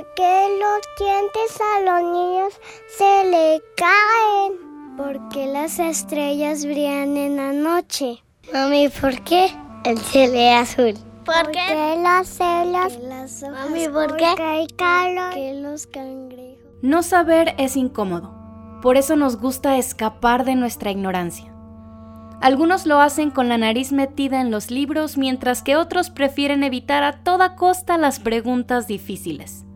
¿Por qué los dientes a los niños se le caen? Porque las estrellas brillan en la noche. Mami, ¿por qué el cielo es azul? ¿Por qué las celas? Mami, ¿por qué? Porque hay calor. Que los cangrejos. No saber es incómodo. Por eso nos gusta escapar de nuestra ignorancia. Algunos lo hacen con la nariz metida en los libros, mientras que otros prefieren evitar a toda costa las preguntas difíciles.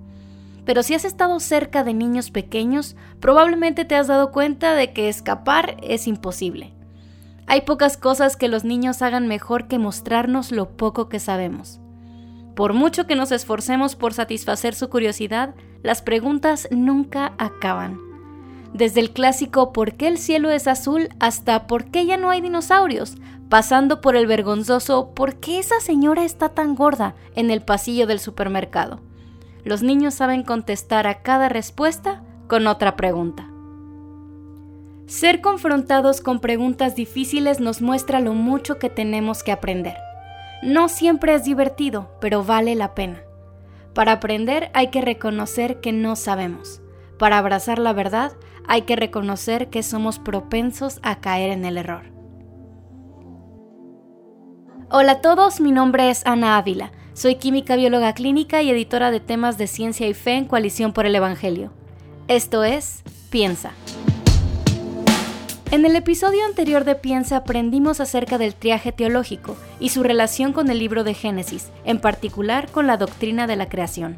Pero si has estado cerca de niños pequeños, probablemente te has dado cuenta de que escapar es imposible. Hay pocas cosas que los niños hagan mejor que mostrarnos lo poco que sabemos. Por mucho que nos esforcemos por satisfacer su curiosidad, las preguntas nunca acaban. Desde el clásico ¿por qué el cielo es azul? hasta ¿por qué ya no hay dinosaurios? pasando por el vergonzoso ¿por qué esa señora está tan gorda? en el pasillo del supermercado. Los niños saben contestar a cada respuesta con otra pregunta. Ser confrontados con preguntas difíciles nos muestra lo mucho que tenemos que aprender. No siempre es divertido, pero vale la pena. Para aprender hay que reconocer que no sabemos. Para abrazar la verdad hay que reconocer que somos propensos a caer en el error. Hola a todos, mi nombre es Ana Ávila. Soy química bióloga clínica y editora de temas de ciencia y fe en Coalición por el Evangelio. Esto es Piensa. En el episodio anterior de Piensa aprendimos acerca del triaje teológico y su relación con el libro de Génesis, en particular con la doctrina de la creación.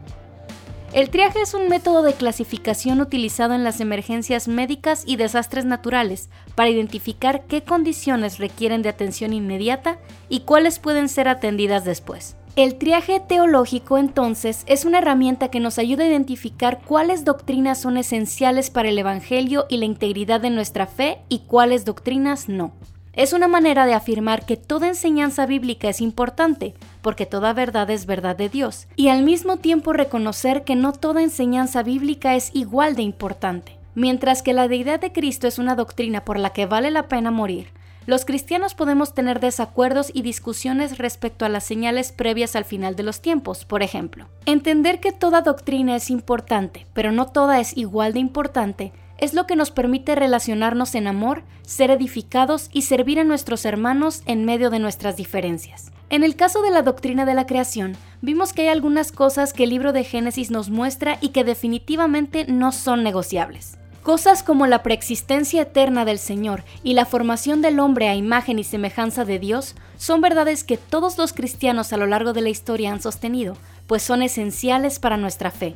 El triaje es un método de clasificación utilizado en las emergencias médicas y desastres naturales para identificar qué condiciones requieren de atención inmediata y cuáles pueden ser atendidas después. El triaje teológico entonces es una herramienta que nos ayuda a identificar cuáles doctrinas son esenciales para el Evangelio y la integridad de nuestra fe y cuáles doctrinas no. Es una manera de afirmar que toda enseñanza bíblica es importante, porque toda verdad es verdad de Dios, y al mismo tiempo reconocer que no toda enseñanza bíblica es igual de importante. Mientras que la deidad de Cristo es una doctrina por la que vale la pena morir, los cristianos podemos tener desacuerdos y discusiones respecto a las señales previas al final de los tiempos, por ejemplo. Entender que toda doctrina es importante, pero no toda es igual de importante, es lo que nos permite relacionarnos en amor, ser edificados y servir a nuestros hermanos en medio de nuestras diferencias. En el caso de la doctrina de la creación, vimos que hay algunas cosas que el libro de Génesis nos muestra y que definitivamente no son negociables. Cosas como la preexistencia eterna del Señor y la formación del hombre a imagen y semejanza de Dios son verdades que todos los cristianos a lo largo de la historia han sostenido, pues son esenciales para nuestra fe.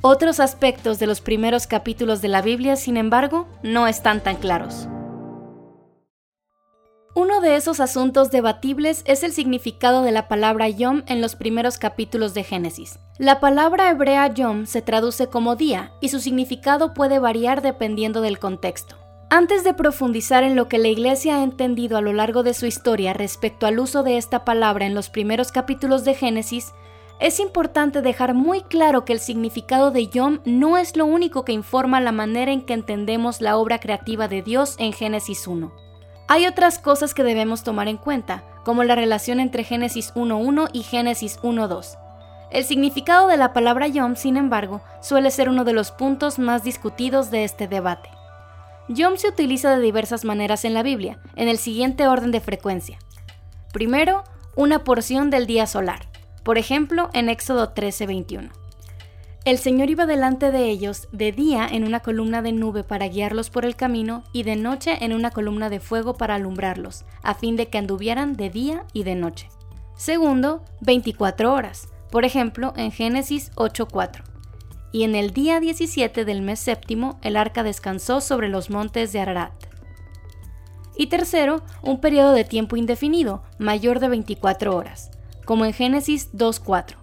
Otros aspectos de los primeros capítulos de la Biblia, sin embargo, no están tan claros. Uno de esos asuntos debatibles es el significado de la palabra Yom en los primeros capítulos de Génesis. La palabra hebrea Yom se traduce como día y su significado puede variar dependiendo del contexto. Antes de profundizar en lo que la Iglesia ha entendido a lo largo de su historia respecto al uso de esta palabra en los primeros capítulos de Génesis, es importante dejar muy claro que el significado de Yom no es lo único que informa la manera en que entendemos la obra creativa de Dios en Génesis 1. Hay otras cosas que debemos tomar en cuenta, como la relación entre Génesis 1.1 y Génesis 1.2. El significado de la palabra Yom, sin embargo, suele ser uno de los puntos más discutidos de este debate. Yom se utiliza de diversas maneras en la Biblia, en el siguiente orden de frecuencia. Primero, una porción del día solar, por ejemplo en Éxodo 13:21. El Señor iba delante de ellos de día en una columna de nube para guiarlos por el camino y de noche en una columna de fuego para alumbrarlos, a fin de que anduvieran de día y de noche. Segundo, 24 horas, por ejemplo en Génesis 8:4. Y en el día 17 del mes séptimo el arca descansó sobre los montes de Ararat. Y tercero, un periodo de tiempo indefinido, mayor de 24 horas, como en Génesis 2:4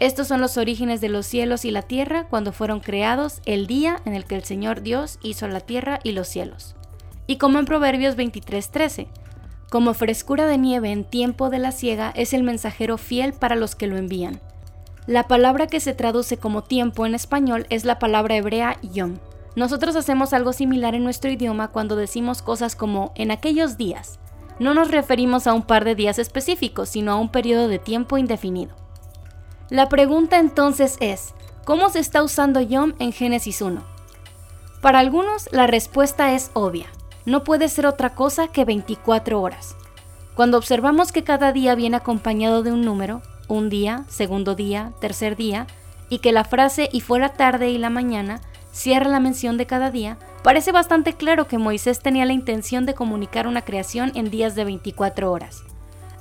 estos son los orígenes de los cielos y la tierra cuando fueron creados el día en el que el Señor Dios hizo la tierra y los cielos. Y como en Proverbios 23:13, como frescura de nieve en tiempo de la siega es el mensajero fiel para los que lo envían. La palabra que se traduce como tiempo en español es la palabra hebrea yom. Nosotros hacemos algo similar en nuestro idioma cuando decimos cosas como en aquellos días. No nos referimos a un par de días específicos, sino a un periodo de tiempo indefinido. La pregunta entonces es, ¿Cómo se está usando Yom en Génesis 1? Para algunos la respuesta es obvia. No puede ser otra cosa que 24 horas. Cuando observamos que cada día viene acompañado de un número, un día, segundo día, tercer día, y que la frase y fue la tarde y la mañana cierra la mención de cada día, parece bastante claro que Moisés tenía la intención de comunicar una creación en días de 24 horas.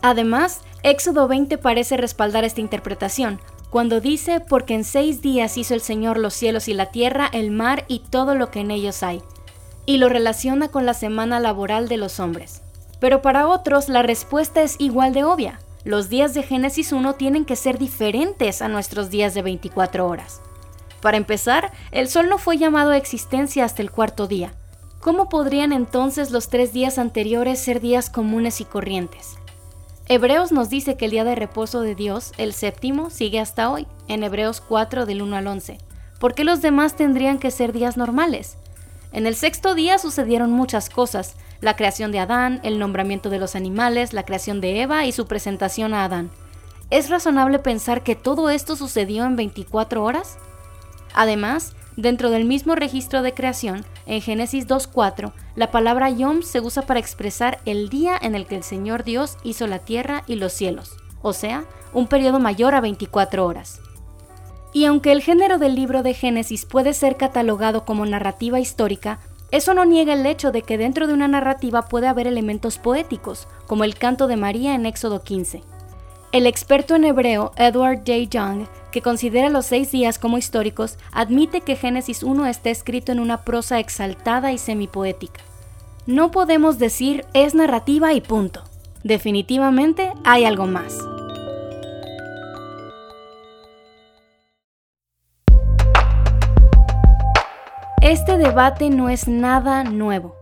Además, Éxodo 20 parece respaldar esta interpretación, cuando dice, porque en seis días hizo el Señor los cielos y la tierra, el mar y todo lo que en ellos hay, y lo relaciona con la semana laboral de los hombres. Pero para otros la respuesta es igual de obvia. Los días de Génesis 1 tienen que ser diferentes a nuestros días de 24 horas. Para empezar, el sol no fue llamado a existencia hasta el cuarto día. ¿Cómo podrían entonces los tres días anteriores ser días comunes y corrientes? Hebreos nos dice que el día de reposo de Dios, el séptimo, sigue hasta hoy, en Hebreos 4 del 1 al 11. ¿Por qué los demás tendrían que ser días normales? En el sexto día sucedieron muchas cosas, la creación de Adán, el nombramiento de los animales, la creación de Eva y su presentación a Adán. ¿Es razonable pensar que todo esto sucedió en 24 horas? Además, dentro del mismo registro de creación, en Génesis 2.4, la palabra Yom se usa para expresar el día en el que el Señor Dios hizo la tierra y los cielos, o sea, un periodo mayor a 24 horas. Y aunque el género del libro de Génesis puede ser catalogado como narrativa histórica, eso no niega el hecho de que dentro de una narrativa puede haber elementos poéticos, como el canto de María en Éxodo 15. El experto en hebreo Edward J. Young, que considera los seis días como históricos, admite que Génesis 1 está escrito en una prosa exaltada y semipoética. No podemos decir es narrativa y punto. Definitivamente hay algo más. Este debate no es nada nuevo.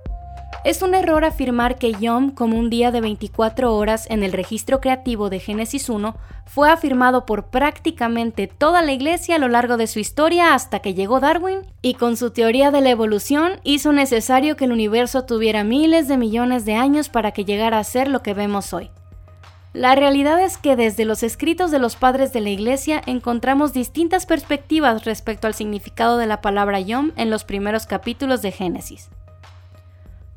Es un error afirmar que Yom como un día de 24 horas en el registro creativo de Génesis 1 fue afirmado por prácticamente toda la iglesia a lo largo de su historia hasta que llegó Darwin y con su teoría de la evolución hizo necesario que el universo tuviera miles de millones de años para que llegara a ser lo que vemos hoy. La realidad es que desde los escritos de los padres de la Iglesia encontramos distintas perspectivas respecto al significado de la palabra Yom en los primeros capítulos de Génesis.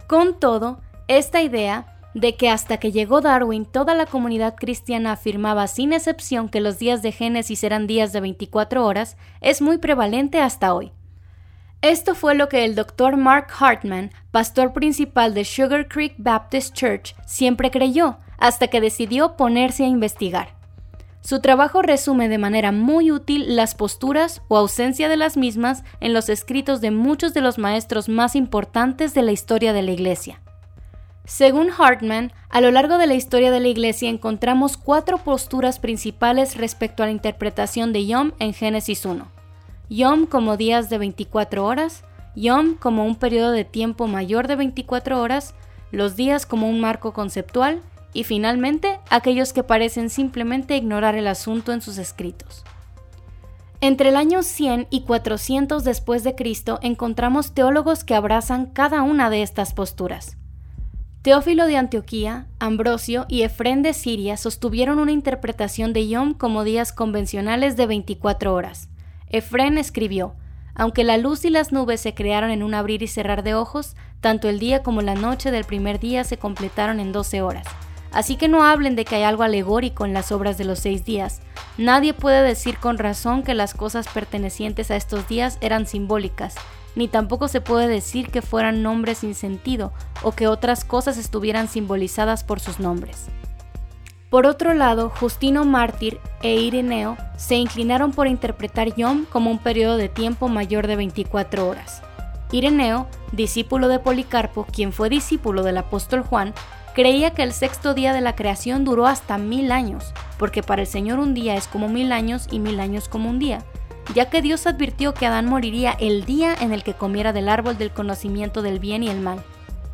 Con todo, esta idea de que hasta que llegó Darwin toda la comunidad cristiana afirmaba sin excepción que los días de Génesis eran días de 24 horas es muy prevalente hasta hoy. Esto fue lo que el Dr. Mark Hartman, pastor principal de Sugar Creek Baptist Church, siempre creyó, hasta que decidió ponerse a investigar. Su trabajo resume de manera muy útil las posturas o ausencia de las mismas en los escritos de muchos de los maestros más importantes de la historia de la Iglesia. Según Hartman, a lo largo de la historia de la Iglesia encontramos cuatro posturas principales respecto a la interpretación de Yom en Génesis 1. Yom como días de 24 horas, Yom como un periodo de tiempo mayor de 24 horas, los días como un marco conceptual y finalmente aquellos que parecen simplemente ignorar el asunto en sus escritos. Entre el año 100 y 400 después de Cristo encontramos teólogos que abrazan cada una de estas posturas. Teófilo de Antioquía, Ambrosio y Efrén de Siria sostuvieron una interpretación de Yom como días convencionales de 24 horas. Efrén escribió, aunque la luz y las nubes se crearon en un abrir y cerrar de ojos, tanto el día como la noche del primer día se completaron en 12 horas. Así que no hablen de que hay algo alegórico en las obras de los seis días. Nadie puede decir con razón que las cosas pertenecientes a estos días eran simbólicas, ni tampoco se puede decir que fueran nombres sin sentido o que otras cosas estuvieran simbolizadas por sus nombres. Por otro lado, Justino Mártir e Ireneo se inclinaron por interpretar Yom como un periodo de tiempo mayor de 24 horas. Ireneo, discípulo de Policarpo, quien fue discípulo del apóstol Juan, creía que el sexto día de la creación duró hasta mil años, porque para el Señor un día es como mil años y mil años como un día, ya que Dios advirtió que Adán moriría el día en el que comiera del árbol del conocimiento del bien y el mal.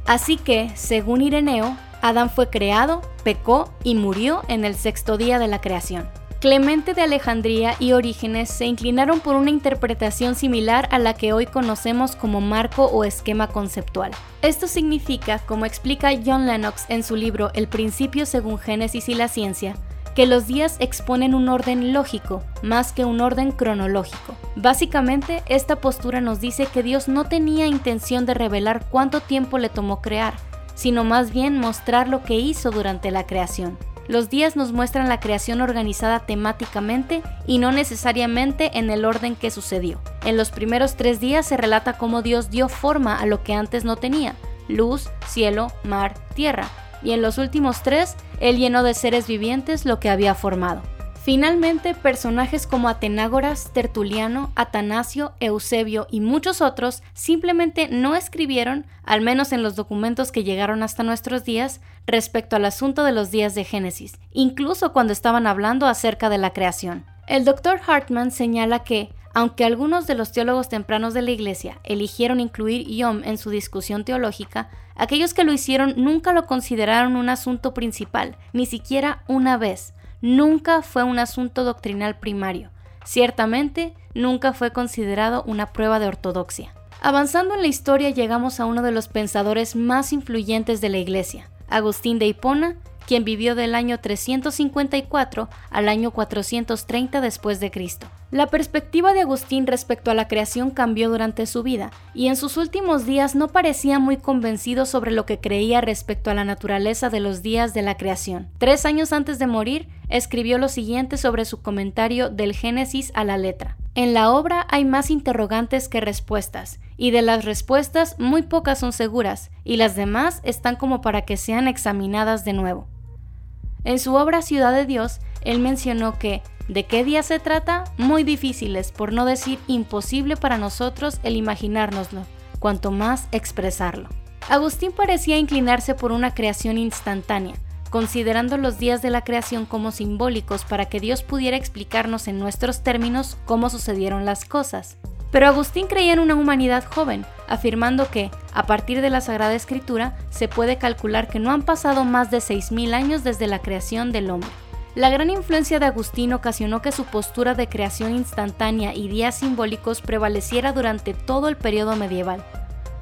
Así que, según Ireneo, Adán fue creado, pecó y murió en el sexto día de la creación. Clemente de Alejandría y Orígenes se inclinaron por una interpretación similar a la que hoy conocemos como marco o esquema conceptual. Esto significa, como explica John Lennox en su libro El principio según Génesis y la ciencia, que los días exponen un orden lógico más que un orden cronológico. Básicamente, esta postura nos dice que Dios no tenía intención de revelar cuánto tiempo le tomó crear, sino más bien mostrar lo que hizo durante la creación. Los días nos muestran la creación organizada temáticamente y no necesariamente en el orden que sucedió. En los primeros tres días se relata cómo Dios dio forma a lo que antes no tenía, luz, cielo, mar, tierra, y en los últimos tres, Él llenó de seres vivientes lo que había formado. Finalmente, personajes como Atenágoras, Tertuliano, Atanasio, Eusebio y muchos otros simplemente no escribieron, al menos en los documentos que llegaron hasta nuestros días, respecto al asunto de los días de Génesis, incluso cuando estaban hablando acerca de la creación. El doctor Hartman señala que, aunque algunos de los teólogos tempranos de la Iglesia eligieron incluir Yom en su discusión teológica, aquellos que lo hicieron nunca lo consideraron un asunto principal, ni siquiera una vez, nunca fue un asunto doctrinal primario. Ciertamente, nunca fue considerado una prueba de ortodoxia. Avanzando en la historia llegamos a uno de los pensadores más influyentes de la Iglesia, Agustín de Hipona, quien vivió del año 354 al año 430 después de Cristo. La perspectiva de Agustín respecto a la creación cambió durante su vida, y en sus últimos días no parecía muy convencido sobre lo que creía respecto a la naturaleza de los días de la creación. Tres años antes de morir, escribió lo siguiente sobre su comentario del Génesis a la letra. En la obra hay más interrogantes que respuestas, y de las respuestas muy pocas son seguras, y las demás están como para que sean examinadas de nuevo. En su obra Ciudad de Dios, él mencionó que ¿de qué día se trata? Muy difíciles, por no decir imposible para nosotros el imaginárnoslo, cuanto más expresarlo. Agustín parecía inclinarse por una creación instantánea, considerando los días de la creación como simbólicos para que Dios pudiera explicarnos en nuestros términos cómo sucedieron las cosas. Pero Agustín creía en una humanidad joven, afirmando que, a partir de la Sagrada Escritura, se puede calcular que no han pasado más de 6.000 años desde la creación del hombre. La gran influencia de Agustín ocasionó que su postura de creación instantánea y días simbólicos prevaleciera durante todo el periodo medieval.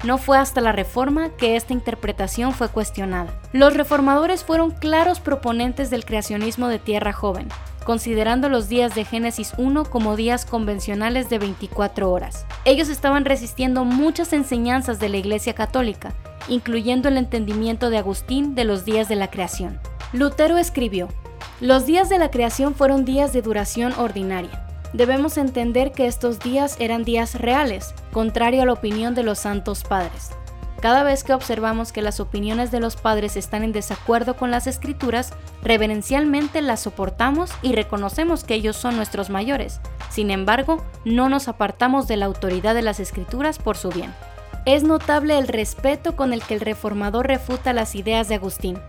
No fue hasta la Reforma que esta interpretación fue cuestionada. Los reformadores fueron claros proponentes del creacionismo de tierra joven, considerando los días de Génesis 1 como días convencionales de 24 horas. Ellos estaban resistiendo muchas enseñanzas de la Iglesia Católica, incluyendo el entendimiento de Agustín de los días de la creación. Lutero escribió, Los días de la creación fueron días de duración ordinaria. Debemos entender que estos días eran días reales, contrario a la opinión de los santos padres. Cada vez que observamos que las opiniones de los padres están en desacuerdo con las escrituras, reverencialmente las soportamos y reconocemos que ellos son nuestros mayores. Sin embargo, no nos apartamos de la autoridad de las escrituras por su bien. Es notable el respeto con el que el reformador refuta las ideas de Agustín,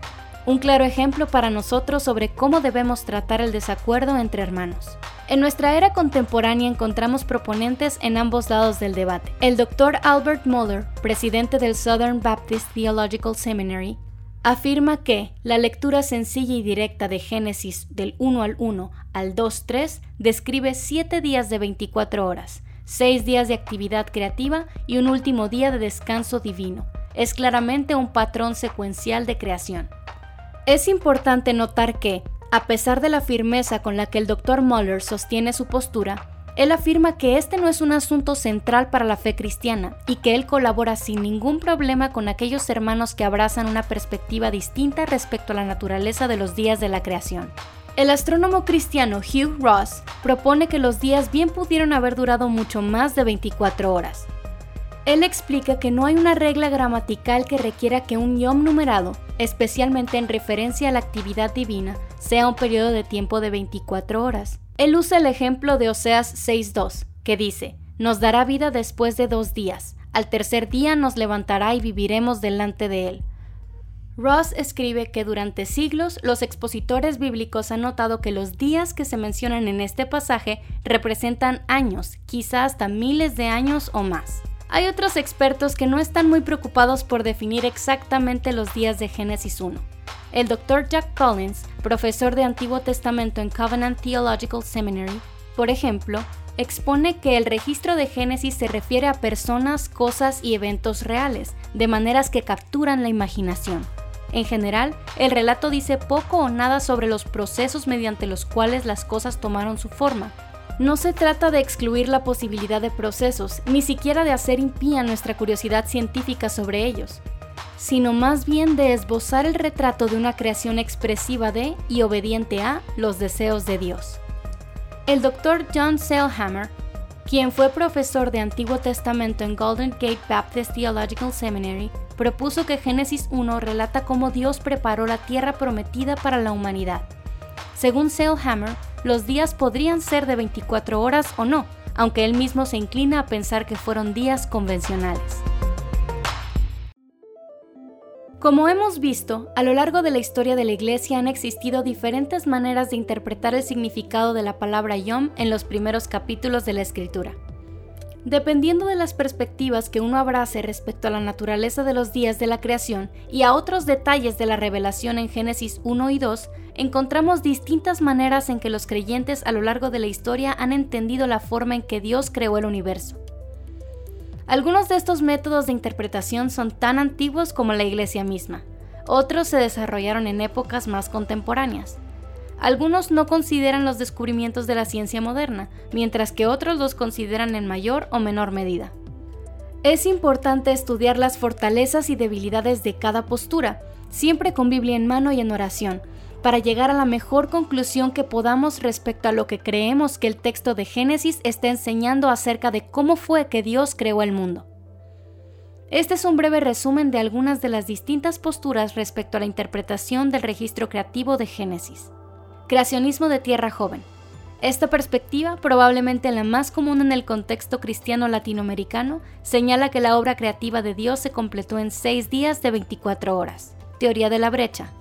un claro ejemplo para nosotros sobre cómo debemos tratar el desacuerdo entre hermanos. En nuestra era contemporánea encontramos proponentes en ambos lados del debate. El doctor Albert Muller, presidente del Southern Baptist Theological Seminary, afirma que la lectura sencilla y directa de Génesis del 1 al 1 al 2-3 describe 7 días de 24 horas, 6 días de actividad creativa y un último día de descanso divino. Es claramente un patrón secuencial de creación. Es importante notar que, a pesar de la firmeza con la que el Dr. Muller sostiene su postura, él afirma que este no es un asunto central para la fe cristiana y que él colabora sin ningún problema con aquellos hermanos que abrazan una perspectiva distinta respecto a la naturaleza de los días de la creación. El astrónomo cristiano Hugh Ross propone que los días bien pudieron haber durado mucho más de 24 horas. Él explica que no hay una regla gramatical que requiera que un yom numerado, especialmente en referencia a la actividad divina, sea un periodo de tiempo de 24 horas. Él usa el ejemplo de Oseas 6.2, que dice, nos dará vida después de dos días, al tercer día nos levantará y viviremos delante de él. Ross escribe que durante siglos los expositores bíblicos han notado que los días que se mencionan en este pasaje representan años, quizá hasta miles de años o más. Hay otros expertos que no están muy preocupados por definir exactamente los días de Génesis 1. El Dr. Jack Collins, profesor de Antiguo Testamento en Covenant Theological Seminary, por ejemplo, expone que el registro de Génesis se refiere a personas, cosas y eventos reales, de maneras que capturan la imaginación. En general, el relato dice poco o nada sobre los procesos mediante los cuales las cosas tomaron su forma. No se trata de excluir la posibilidad de procesos, ni siquiera de hacer impía nuestra curiosidad científica sobre ellos, sino más bien de esbozar el retrato de una creación expresiva de y obediente a los deseos de Dios. El doctor John Sailhammer, quien fue profesor de Antiguo Testamento en Golden Gate Baptist Theological Seminary, propuso que Génesis 1 relata cómo Dios preparó la tierra prometida para la humanidad. Según Sailhammer, los días podrían ser de 24 horas o no, aunque él mismo se inclina a pensar que fueron días convencionales. Como hemos visto, a lo largo de la historia de la Iglesia han existido diferentes maneras de interpretar el significado de la palabra Yom en los primeros capítulos de la Escritura. Dependiendo de las perspectivas que uno abrace respecto a la naturaleza de los días de la creación y a otros detalles de la revelación en Génesis 1 y 2, encontramos distintas maneras en que los creyentes a lo largo de la historia han entendido la forma en que Dios creó el universo. Algunos de estos métodos de interpretación son tan antiguos como la Iglesia misma. Otros se desarrollaron en épocas más contemporáneas. Algunos no consideran los descubrimientos de la ciencia moderna, mientras que otros los consideran en mayor o menor medida. Es importante estudiar las fortalezas y debilidades de cada postura, siempre con Biblia en mano y en oración, para llegar a la mejor conclusión que podamos respecto a lo que creemos que el texto de Génesis está enseñando acerca de cómo fue que Dios creó el mundo. Este es un breve resumen de algunas de las distintas posturas respecto a la interpretación del registro creativo de Génesis. Creacionismo de tierra joven. Esta perspectiva, probablemente la más común en el contexto cristiano latinoamericano, señala que la obra creativa de Dios se completó en seis días de 24 horas. Teoría de la brecha.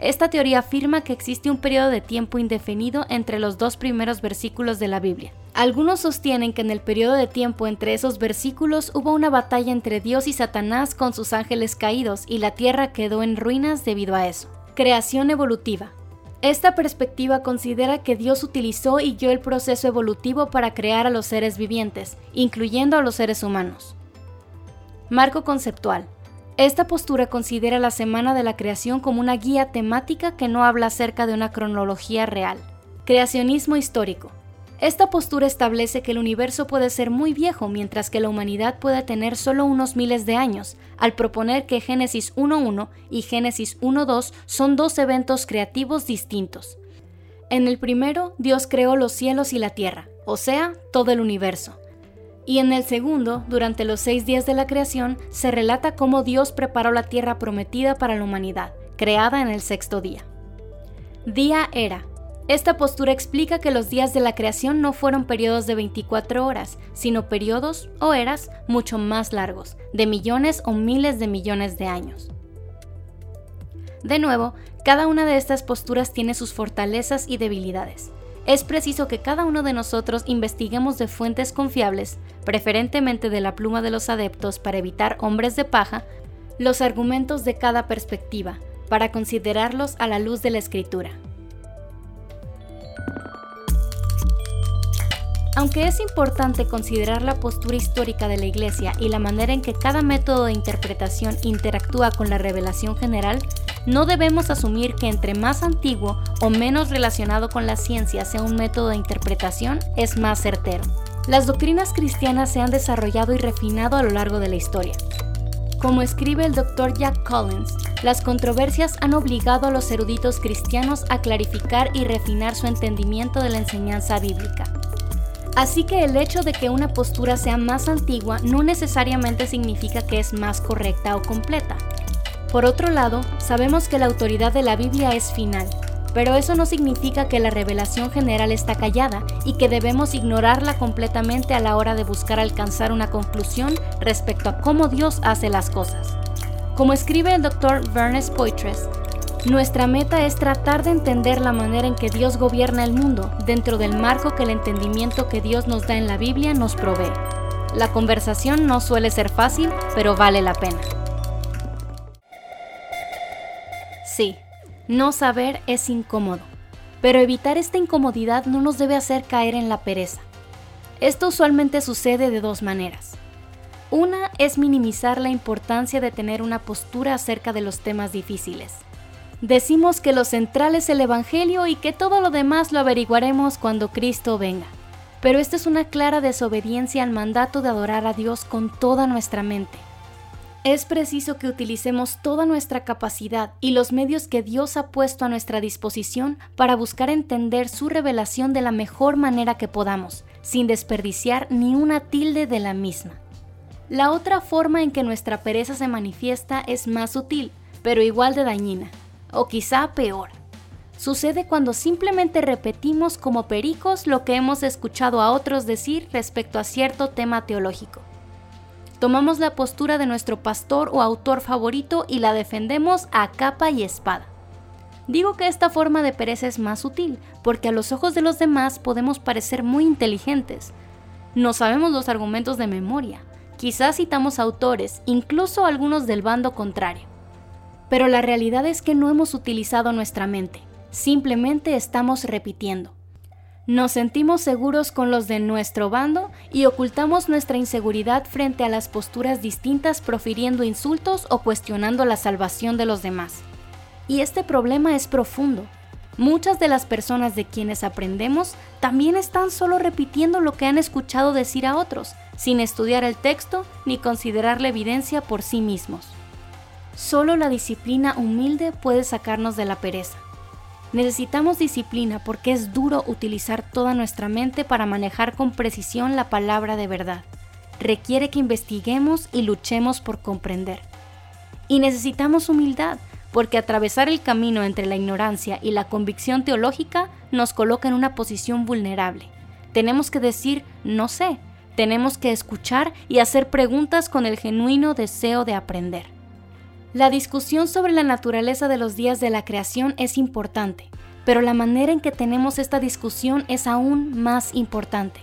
Esta teoría afirma que existe un periodo de tiempo indefinido entre los dos primeros versículos de la Biblia. Algunos sostienen que en el periodo de tiempo entre esos versículos hubo una batalla entre Dios y Satanás con sus ángeles caídos y la tierra quedó en ruinas debido a eso. Creación evolutiva. Esta perspectiva considera que Dios utilizó y guió el proceso evolutivo para crear a los seres vivientes, incluyendo a los seres humanos. Marco conceptual. Esta postura considera la semana de la creación como una guía temática que no habla acerca de una cronología real. Creacionismo histórico. Esta postura establece que el universo puede ser muy viejo mientras que la humanidad puede tener solo unos miles de años, al proponer que Génesis 1.1 y Génesis 1.2 son dos eventos creativos distintos. En el primero, Dios creó los cielos y la tierra, o sea, todo el universo. Y en el segundo, durante los seis días de la creación, se relata cómo Dios preparó la tierra prometida para la humanidad, creada en el sexto día. Día era. Esta postura explica que los días de la creación no fueron periodos de 24 horas, sino periodos o eras mucho más largos, de millones o miles de millones de años. De nuevo, cada una de estas posturas tiene sus fortalezas y debilidades es preciso que cada uno de nosotros investiguemos de fuentes confiables, preferentemente de la pluma de los adeptos para evitar hombres de paja, los argumentos de cada perspectiva, para considerarlos a la luz de la escritura. Aunque es importante considerar la postura histórica de la Iglesia y la manera en que cada método de interpretación interactúa con la revelación general, no debemos asumir que entre más antiguo o menos relacionado con la ciencia sea un método de interpretación, es más certero. Las doctrinas cristianas se han desarrollado y refinado a lo largo de la historia. Como escribe el Dr. Jack Collins, las controversias han obligado a los eruditos cristianos a clarificar y refinar su entendimiento de la enseñanza bíblica. Así que el hecho de que una postura sea más antigua no necesariamente significa que es más correcta o completa. Por otro lado, sabemos que la autoridad de la Biblia es final, pero eso no significa que la revelación general está callada y que debemos ignorarla completamente a la hora de buscar alcanzar una conclusión respecto a cómo Dios hace las cosas. Como escribe el Dr. Vernes Poitres, nuestra meta es tratar de entender la manera en que Dios gobierna el mundo dentro del marco que el entendimiento que Dios nos da en la Biblia nos provee. La conversación no suele ser fácil, pero vale la pena. Sí, no saber es incómodo, pero evitar esta incomodidad no nos debe hacer caer en la pereza. Esto usualmente sucede de dos maneras. Una es minimizar la importancia de tener una postura acerca de los temas difíciles. Decimos que lo central es el Evangelio y que todo lo demás lo averiguaremos cuando Cristo venga. Pero esta es una clara desobediencia al mandato de adorar a Dios con toda nuestra mente. Es preciso que utilicemos toda nuestra capacidad y los medios que Dios ha puesto a nuestra disposición para buscar entender su revelación de la mejor manera que podamos, sin desperdiciar ni una tilde de la misma. La otra forma en que nuestra pereza se manifiesta es más sutil, pero igual de dañina, o quizá peor. Sucede cuando simplemente repetimos como pericos lo que hemos escuchado a otros decir respecto a cierto tema teológico. Tomamos la postura de nuestro pastor o autor favorito y la defendemos a capa y espada. Digo que esta forma de pereza es más sutil, porque a los ojos de los demás podemos parecer muy inteligentes. No sabemos los argumentos de memoria, Quizás citamos autores, incluso algunos del bando contrario. Pero la realidad es que no hemos utilizado nuestra mente, simplemente estamos repitiendo. Nos sentimos seguros con los de nuestro bando y ocultamos nuestra inseguridad frente a las posturas distintas profiriendo insultos o cuestionando la salvación de los demás. Y este problema es profundo. Muchas de las personas de quienes aprendemos también están solo repitiendo lo que han escuchado decir a otros, sin estudiar el texto ni considerar la evidencia por sí mismos. Solo la disciplina humilde puede sacarnos de la pereza. Necesitamos disciplina porque es duro utilizar toda nuestra mente para manejar con precisión la palabra de verdad. Requiere que investiguemos y luchemos por comprender. Y necesitamos humildad porque atravesar el camino entre la ignorancia y la convicción teológica nos coloca en una posición vulnerable. Tenemos que decir no sé, tenemos que escuchar y hacer preguntas con el genuino deseo de aprender. La discusión sobre la naturaleza de los días de la creación es importante, pero la manera en que tenemos esta discusión es aún más importante.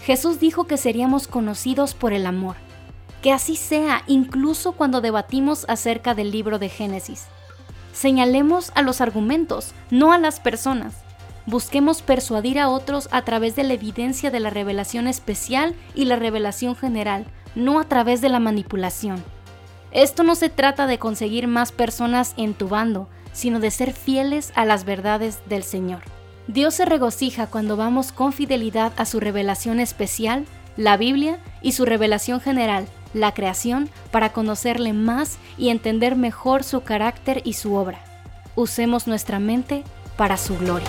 Jesús dijo que seríamos conocidos por el amor. Que así sea incluso cuando debatimos acerca del libro de Génesis. Señalemos a los argumentos, no a las personas. Busquemos persuadir a otros a través de la evidencia de la revelación especial y la revelación general, no a través de la manipulación. Esto no se trata de conseguir más personas en tu bando, sino de ser fieles a las verdades del Señor. Dios se regocija cuando vamos con fidelidad a su revelación especial, la Biblia, y su revelación general, la creación, para conocerle más y entender mejor su carácter y su obra. Usemos nuestra mente para su gloria.